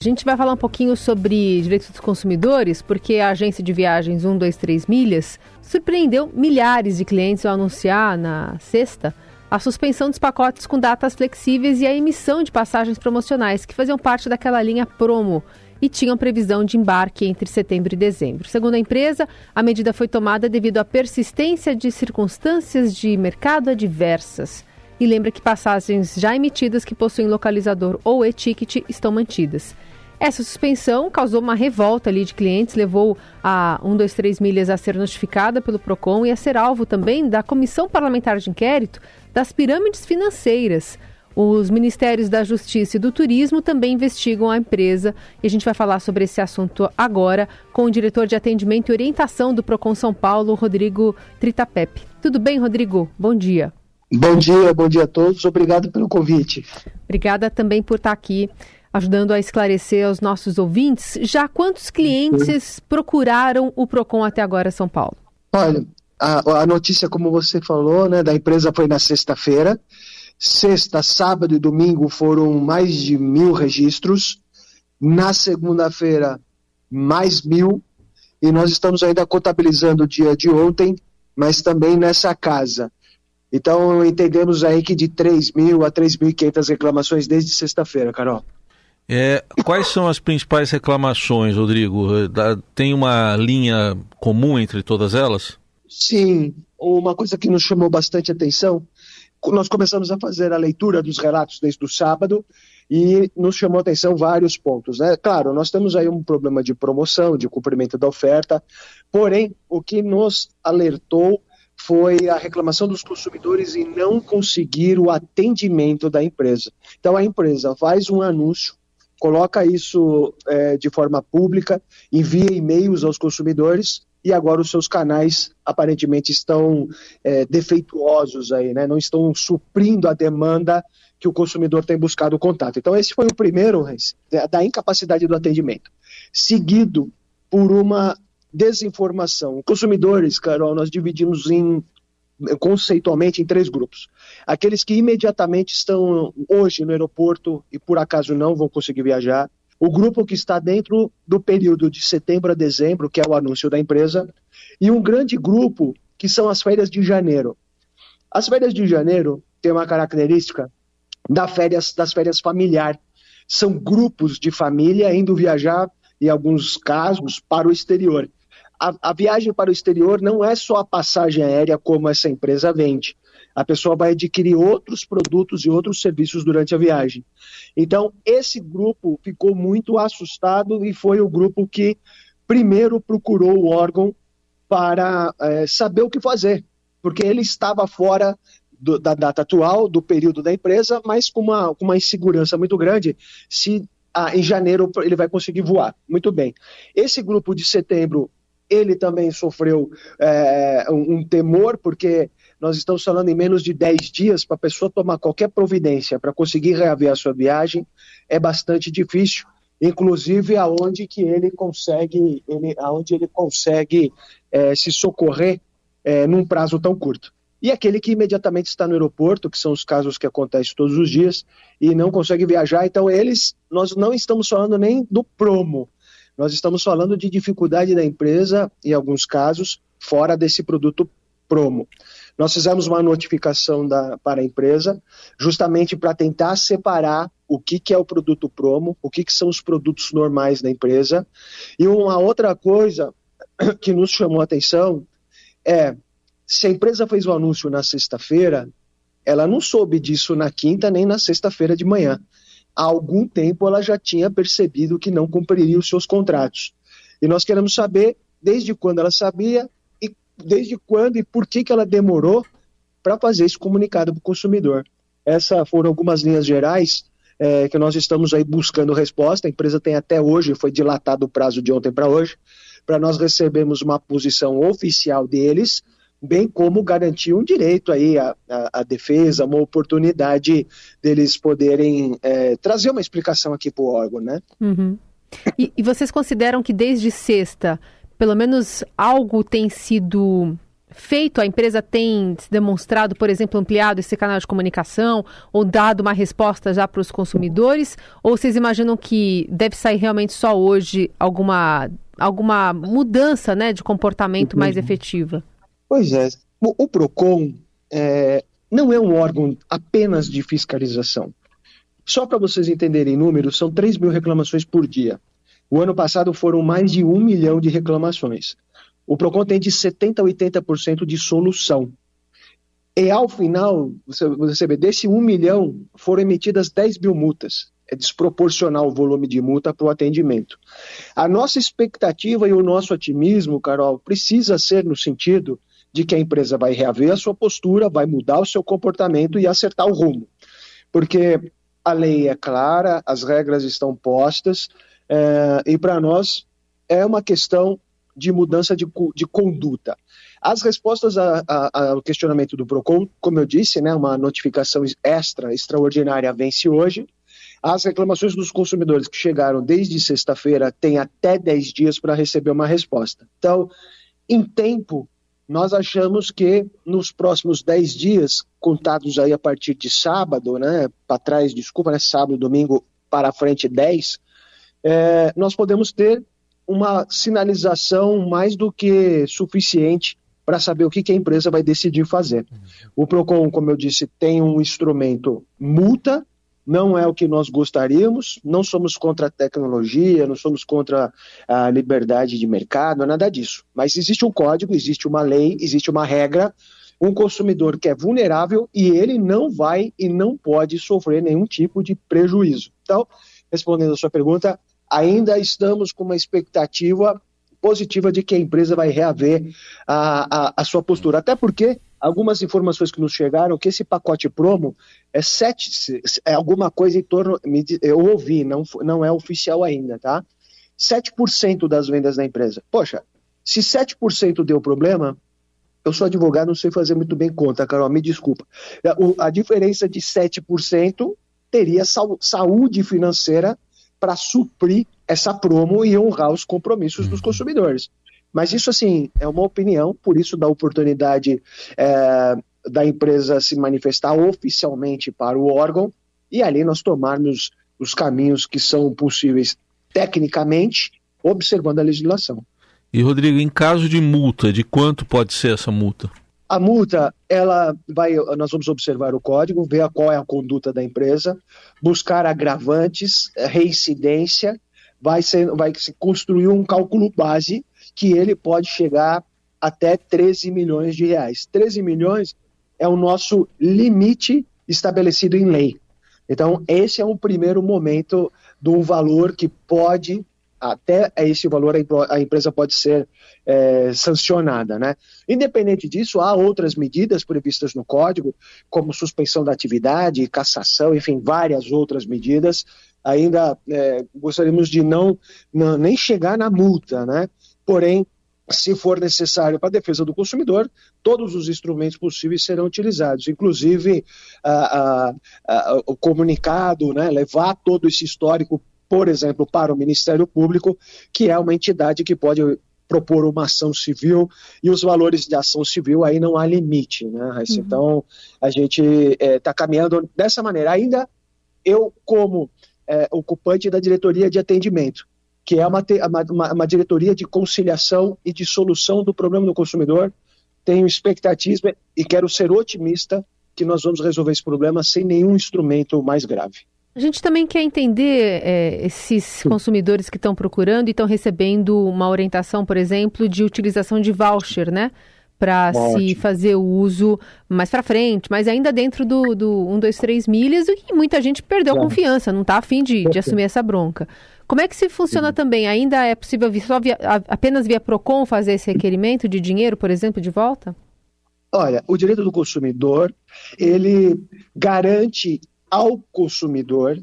A gente vai falar um pouquinho sobre direitos dos consumidores, porque a agência de viagens 123 Milhas surpreendeu milhares de clientes ao anunciar na sexta a suspensão dos pacotes com datas flexíveis e a emissão de passagens promocionais que faziam parte daquela linha promo e tinham previsão de embarque entre setembro e dezembro. Segundo a empresa, a medida foi tomada devido à persistência de circunstâncias de mercado adversas. E lembra que passagens já emitidas que possuem localizador ou e-ticket estão mantidas. Essa suspensão causou uma revolta ali de clientes, levou a 123 Milhas a ser notificada pelo PROCON e a ser alvo também da Comissão Parlamentar de Inquérito das Pirâmides Financeiras. Os Ministérios da Justiça e do Turismo também investigam a empresa e a gente vai falar sobre esse assunto agora com o diretor de atendimento e orientação do PROCON São Paulo, Rodrigo Tritapep. Tudo bem, Rodrigo? Bom dia. Bom dia, bom dia a todos. Obrigado pelo convite. Obrigada também por estar aqui ajudando a esclarecer aos nossos ouvintes. Já quantos clientes procuraram o Procon até agora, São Paulo? Olha, a, a notícia, como você falou, né, da empresa foi na sexta-feira. Sexta, sábado e domingo foram mais de mil registros. Na segunda-feira, mais mil. E nós estamos ainda contabilizando o dia de ontem, mas também nessa casa. Então, entendemos aí que de 3 mil a 3.500 reclamações desde sexta-feira, Carol. É, quais são as principais reclamações, Rodrigo? Tem uma linha comum entre todas elas? Sim, uma coisa que nos chamou bastante atenção, nós começamos a fazer a leitura dos relatos desde o sábado e nos chamou atenção vários pontos. Né? Claro, nós temos aí um problema de promoção, de cumprimento da oferta, porém, o que nos alertou foi a reclamação dos consumidores em não conseguir o atendimento da empresa. Então, a empresa faz um anúncio coloca isso é, de forma pública, envia e-mails aos consumidores e agora os seus canais aparentemente estão é, defeituosos aí, né? não estão suprindo a demanda que o consumidor tem buscado o contato. Então esse foi o primeiro, da incapacidade do atendimento, seguido por uma desinformação. Consumidores, Carol, nós dividimos em conceitualmente em três grupos. Aqueles que imediatamente estão hoje no aeroporto e por acaso não vão conseguir viajar. O grupo que está dentro do período de setembro a dezembro, que é o anúncio da empresa. E um grande grupo que são as férias de janeiro. As férias de janeiro têm uma característica da férias, das férias familiar. São grupos de família indo viajar, em alguns casos, para o exterior a, a, viagem para o exterior não é só a passagem aérea como essa empresa vende. A pessoa vai adquirir outros produtos e outros serviços durante a viagem. Então, esse grupo ficou muito assustado e foi o grupo que primeiro procurou o órgão para é, saber o que fazer, porque ele estava fora do, da data atual, do período da empresa, mas com uma, com uma insegurança muito grande se ah, em janeiro ele vai conseguir voar. Muito bem. Esse grupo de setembro ele também sofreu é, um, um, temor, porque nós estamos falando em menos de 10 dias para a pessoa tomar qualquer providência para conseguir reaver a sua viagem, é bastante difícil, inclusive aonde que ele consegue, ele, aonde ele consegue é, se socorrer é, num prazo tão curto. E aquele que imediatamente está no aeroporto, que são os casos que acontecem todos os dias, e não consegue viajar, então eles, nós não estamos falando nem do promo, nós estamos falando de dificuldade da empresa, em alguns casos, fora desse produto promo. Nós fizemos uma notificação da, para a empresa, justamente para tentar separar o que, que é o produto promo, o que, que são os produtos normais da empresa. E uma outra coisa que nos chamou a atenção é: se a empresa fez o anúncio na sexta-feira, ela não soube disso na quinta nem na sexta-feira de manhã há algum tempo ela já tinha percebido que não cumpriria os seus contratos. E nós queremos saber desde quando ela sabia e desde quando e por que, que ela demorou para fazer esse comunicado para o consumidor. Essas foram algumas linhas gerais é, que nós estamos aí buscando resposta. A empresa tem até hoje, foi dilatado o prazo de ontem para hoje, para nós recebermos uma posição oficial deles bem como garantir um direito aí à, à, à defesa, uma oportunidade deles poderem é, trazer uma explicação aqui para o órgão, né? Uhum. E, e, vocês consideram que desde sexta, pelo menos algo tem sido feito, a empresa tem demonstrado, por exemplo, ampliado esse canal de comunicação ou dado uma resposta já para os consumidores? Ou vocês imaginam que deve sair realmente só hoje alguma, alguma mudança né, de comportamento mais uhum. efetiva? Pois é. O, o PROCON é, não é um órgão apenas de fiscalização. Só para vocês entenderem números, são 3 mil reclamações por dia. O ano passado foram mais de um milhão de reclamações. O PROCON tem de 70% a 80% de solução. E ao final, você vê, desse 1 milhão, foram emitidas 10 mil multas. É desproporcional o volume de multa para o atendimento. A nossa expectativa e o nosso otimismo, Carol, precisa ser no sentido de que a empresa vai reaver a sua postura, vai mudar o seu comportamento e acertar o rumo. Porque a lei é clara, as regras estão postas, é, e para nós é uma questão de mudança de, de conduta. As respostas a, a, ao questionamento do PROCON, como eu disse, né, uma notificação extra, extraordinária, vence hoje. As reclamações dos consumidores que chegaram desde sexta-feira têm até 10 dias para receber uma resposta. Então, em tempo, nós achamos que nos próximos 10 dias, contados aí a partir de sábado, né, para trás, desculpa, né, sábado, domingo, para frente 10, é, nós podemos ter uma sinalização mais do que suficiente para saber o que, que, a empresa vai decidir fazer. O PROCON, como eu disse, tem um instrumento multa, não é o que nós gostaríamos, não somos contra a tecnologia, não somos contra a liberdade de mercado, nada disso. Mas existe um código, existe uma lei, existe uma regra, um consumidor que é vulnerável e ele não vai e não pode sofrer nenhum tipo de prejuízo. Então, respondendo a sua pergunta, ainda estamos com uma expectativa positiva de que a empresa vai reaver a, a, a, sua postura. Até porque algumas informações que nos chegaram que esse pacote promo é sete, é alguma coisa em torno, eu ouvi, não, não é oficial ainda, tá? 7% das vendas da empresa. Poxa, se 7% deu problema, eu sou advogado, não sei fazer muito bem conta, Carol, me desculpa. A, a diferença de 7% teria saúde financeira para suprir essa promo e honrar os compromissos dos uhum. consumidores. Mas isso, assim, é uma opinião, por isso dá oportunidade é, da empresa se manifestar oficialmente para o órgão e ali nós tomarmos os caminhos que são possíveis tecnicamente, observando a legislação. E, Rodrigo, em caso de multa, de quanto pode ser essa multa? A multa, ela vai, nós vamos observar o código, ver qual é a conduta da empresa, buscar agravantes, reincidência, vai, ser, vai se construir um cálculo base que ele pode chegar até 13 milhões de reais. 13 milhões é o nosso limite estabelecido em lei. Então, esse é um primeiro momento um valor que pode até esse valor a empresa pode ser é, sancionada. Né? Independente disso, há outras medidas previstas no código, como suspensão da atividade, cassação, enfim, várias outras medidas. Ainda é, gostaríamos de não, não, nem chegar na multa, né? Porém, se for necessário para a defesa do consumidor, todos os instrumentos possíveis serão utilizados, inclusive a, a, a, o comunicado, né, levar todo esse histórico por exemplo, para o Ministério Público, que é uma entidade que pode propor uma ação civil e os valores de ação civil aí não há limite, né, Uhum. Então a gente está é, tá caminhando dessa maneira. Ainda eu, como é, ocupante da diretoria de atendimento, que é uma, uma, uma, diretoria de conciliação e de solução do problema do consumidor, tenho expectativa e quero ser otimista que nós vamos resolver esse problema sem nenhum instrumento mais grave. A gente também quer entender é, esses consumidores que estão procurando e estão recebendo uma orientação, por exemplo, de utilização de voucher, né? Para se fazer o uso mais para frente, mas ainda dentro do, do 1, 2, 3 milhas, e muita gente perdeu a confiança, não está afim de, de assumir essa bronca. Como é que se funciona uhum. também? Ainda é possível só via, apenas via PROCON fazer esse requerimento de dinheiro, por exemplo, de volta? Olha, o direito do consumidor, ele garante ao consumidor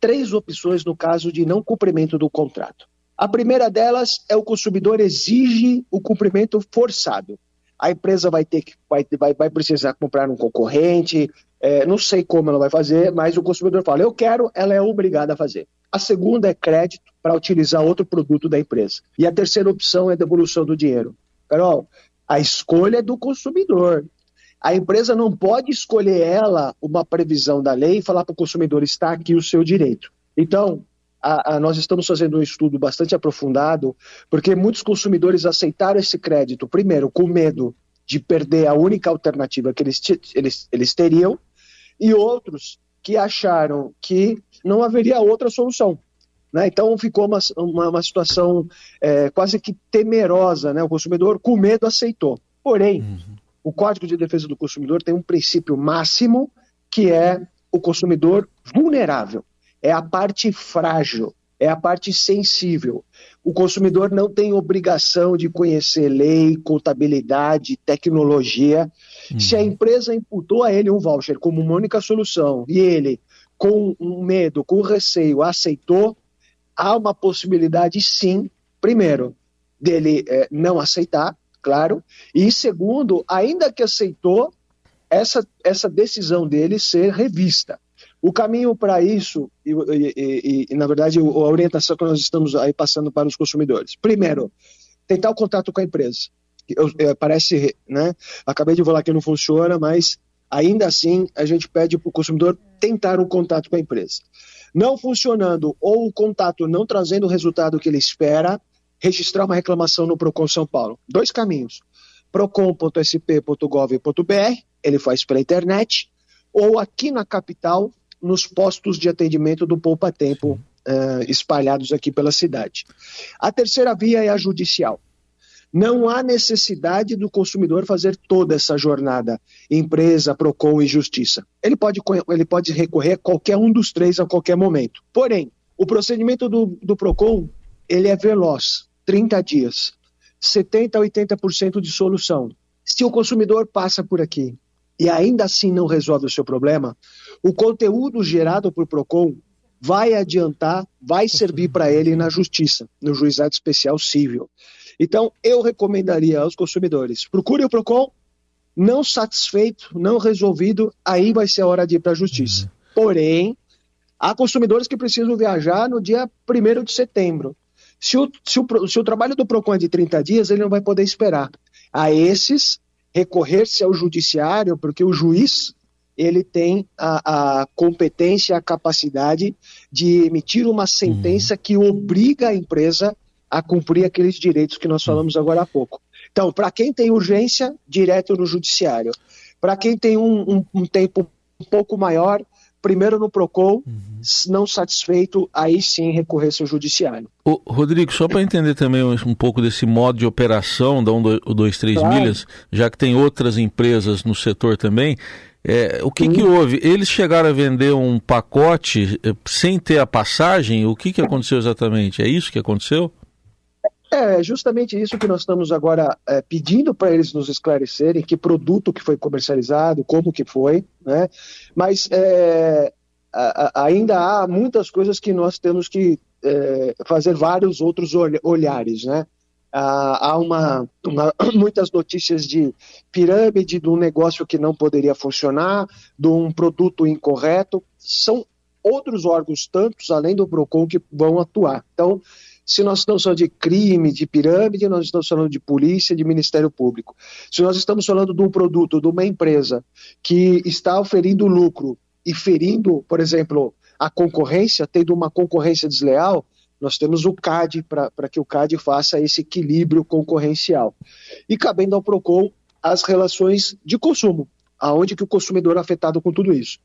três opções no caso de não cumprimento do contrato. A primeira delas é o consumidor exige o cumprimento forçado. A empresa vai ter que vai, vai, vai precisar comprar um concorrente, é, não sei como ela vai fazer, mas o consumidor fala, eu quero, ela é obrigada a fazer. A segunda é crédito para utilizar outro produto da empresa. E a terceira opção é devolução do dinheiro. Carol, A escolha é do consumidor. A empresa não pode escolher ela uma previsão da lei e falar para o consumidor: está aqui o seu direito. Então, a, a, nós estamos fazendo um estudo bastante aprofundado, porque muitos consumidores aceitaram esse crédito, primeiro, com medo de perder a única alternativa que eles, eles, eles teriam, e outros que acharam que não haveria outra solução. Né? Então ficou uma, uma, uma situação é, quase que temerosa, né? o consumidor com medo aceitou. Porém, uhum. o Código de Defesa do Consumidor tem um princípio máximo que é o consumidor vulnerável, é a parte frágil, é a parte sensível. O consumidor não tem obrigação de conhecer lei, contabilidade, tecnologia. Uhum. Se a empresa imputou a ele um voucher como uma única solução e ele, com um medo, com receio, aceitou, há uma possibilidade, sim, primeiro, dele é, não aceitar, claro, e segundo, ainda que aceitou, essa, essa decisão dele ser revista. O caminho para isso, e, e, e, e, na verdade a orientação que nós estamos aí passando para os consumidores. Primeiro, tentar o contato com a empresa. Eu, eu, parece, né? Acabei de falar que não funciona, mas ainda assim a gente pede para o consumidor tentar um contato com a empresa. Não funcionando ou o contato não trazendo o resultado que ele espera, registrar uma reclamação no Procon São Paulo. Dois caminhos. procon.sp.gov.br, ele faz pela internet, ou aqui na capital, nos postos de atendimento do Poupa Tempo uh, espalhados aqui pela cidade. A terceira via é a judicial. Não há necessidade do consumidor fazer toda essa jornada, empresa, PROCON e justiça. Ele pode, ele pode recorrer a qualquer um dos três a qualquer momento. Porém, o procedimento do, do PROCON ele é veloz, 30 dias, 70% a 80% de solução. Se o consumidor passa por aqui e ainda assim não resolve o seu problema, o conteúdo gerado por PROCON vai adiantar, vai servir para ele na justiça, no juizado especial civil. Então, eu recomendaria aos consumidores: procure o PROCON, não satisfeito, não resolvido, aí vai ser a hora de ir para a justiça. Uhum. Porém, há consumidores que precisam viajar no dia 1 de setembro. Se o, se, o, se o trabalho do PROCON é de 30 dias, ele não vai poder esperar. A esses, recorrer-se ao judiciário, porque o juiz ele tem a, a, competência, a capacidade de emitir uma sentença uhum. que obriga a empresa a cumprir aqueles direitos que nós falamos agora há pouco. Então, para quem tem urgência, direto no judiciário. Para quem tem um, um, um, tempo um pouco maior, primeiro no PROCON, uhum. não satisfeito, aí sim recorrer ao judiciário. Ô, Rodrigo, só para entender também um pouco desse modo de operação da 123 claro. milhas, já que tem outras empresas no setor também, é, o que, que houve? Eles chegaram a vender um pacote eh, sem ter a passagem? O que, que aconteceu exatamente? É isso que aconteceu? É justamente isso que nós estamos agora é, pedindo para eles nos esclarecerem, que produto que foi comercializado, como que foi, né? Mas é, a, a, ainda há muitas coisas que nós temos que é, fazer vários outros olhares, né? Ah, há uma, uma, muitas notícias de pirâmide, de um negócio que não poderia funcionar, de um produto incorreto. São outros órgãos, tantos além do PROCON, que vão atuar. Então, se nós estamos falando de crime, de pirâmide, nós estamos falando de polícia, de Ministério Público. Se nós estamos falando de um produto, de uma empresa que está oferindo lucro e ferindo, por exemplo, a concorrência, tendo uma concorrência desleal, nós temos o CAD para que o CAD faça esse equilíbrio concorrencial. E cabendo ao PROCON as relações de consumo, aonde que o consumidor é afetado com tudo isso.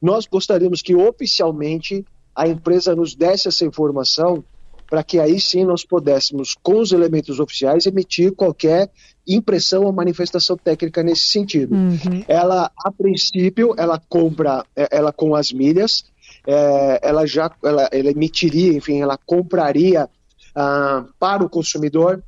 Nós gostaríamos que oficialmente a empresa nos desse essa informação para que aí sim nós pudéssemos, com os elementos oficiais, emitir qualquer impressão ou manifestação técnica nesse sentido. Uhum. Ela, a princípio, ela compra, é, ela com as milhas, é, ela já, ela, ela, emitiria, enfim, ela compraria ah, para o consumidor,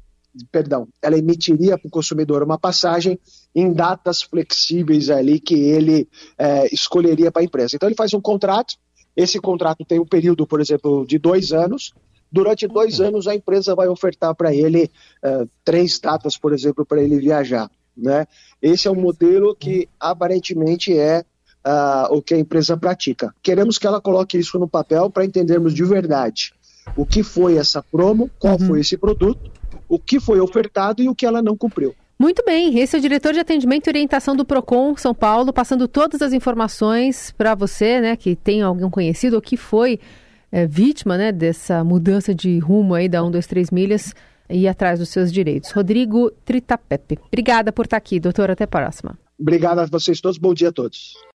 perdão, ela emitiria para o consumidor uma passagem em datas flexíveis ali que ele é, escolheria para a empresa. Então ele faz um contrato, esse contrato tem um período, por exemplo, de dois anos, Durante dois uhum. anos, a empresa vai ofertar para ele uh, três datas, por exemplo, para ele viajar. Né? Esse é um modelo que aparentemente é uh, o que a empresa pratica. Queremos que ela coloque isso no papel para entendermos de verdade o que foi essa promo, qual uhum. foi esse produto, o que foi ofertado e o que ela não cumpriu. Muito bem, esse é o diretor de atendimento e orientação do Procon São Paulo, passando todas as informações para você, né, que tem algum conhecido ou que foi é, vítima, né, dessa mudança de rumo aí da 1, 2, 3 milhas e atrás dos seus direitos. Rodrigo Tritapepe. Obrigada por estar aqui, doutor. Até a próxima. Obrigado a vocês todos. Bom dia a todos.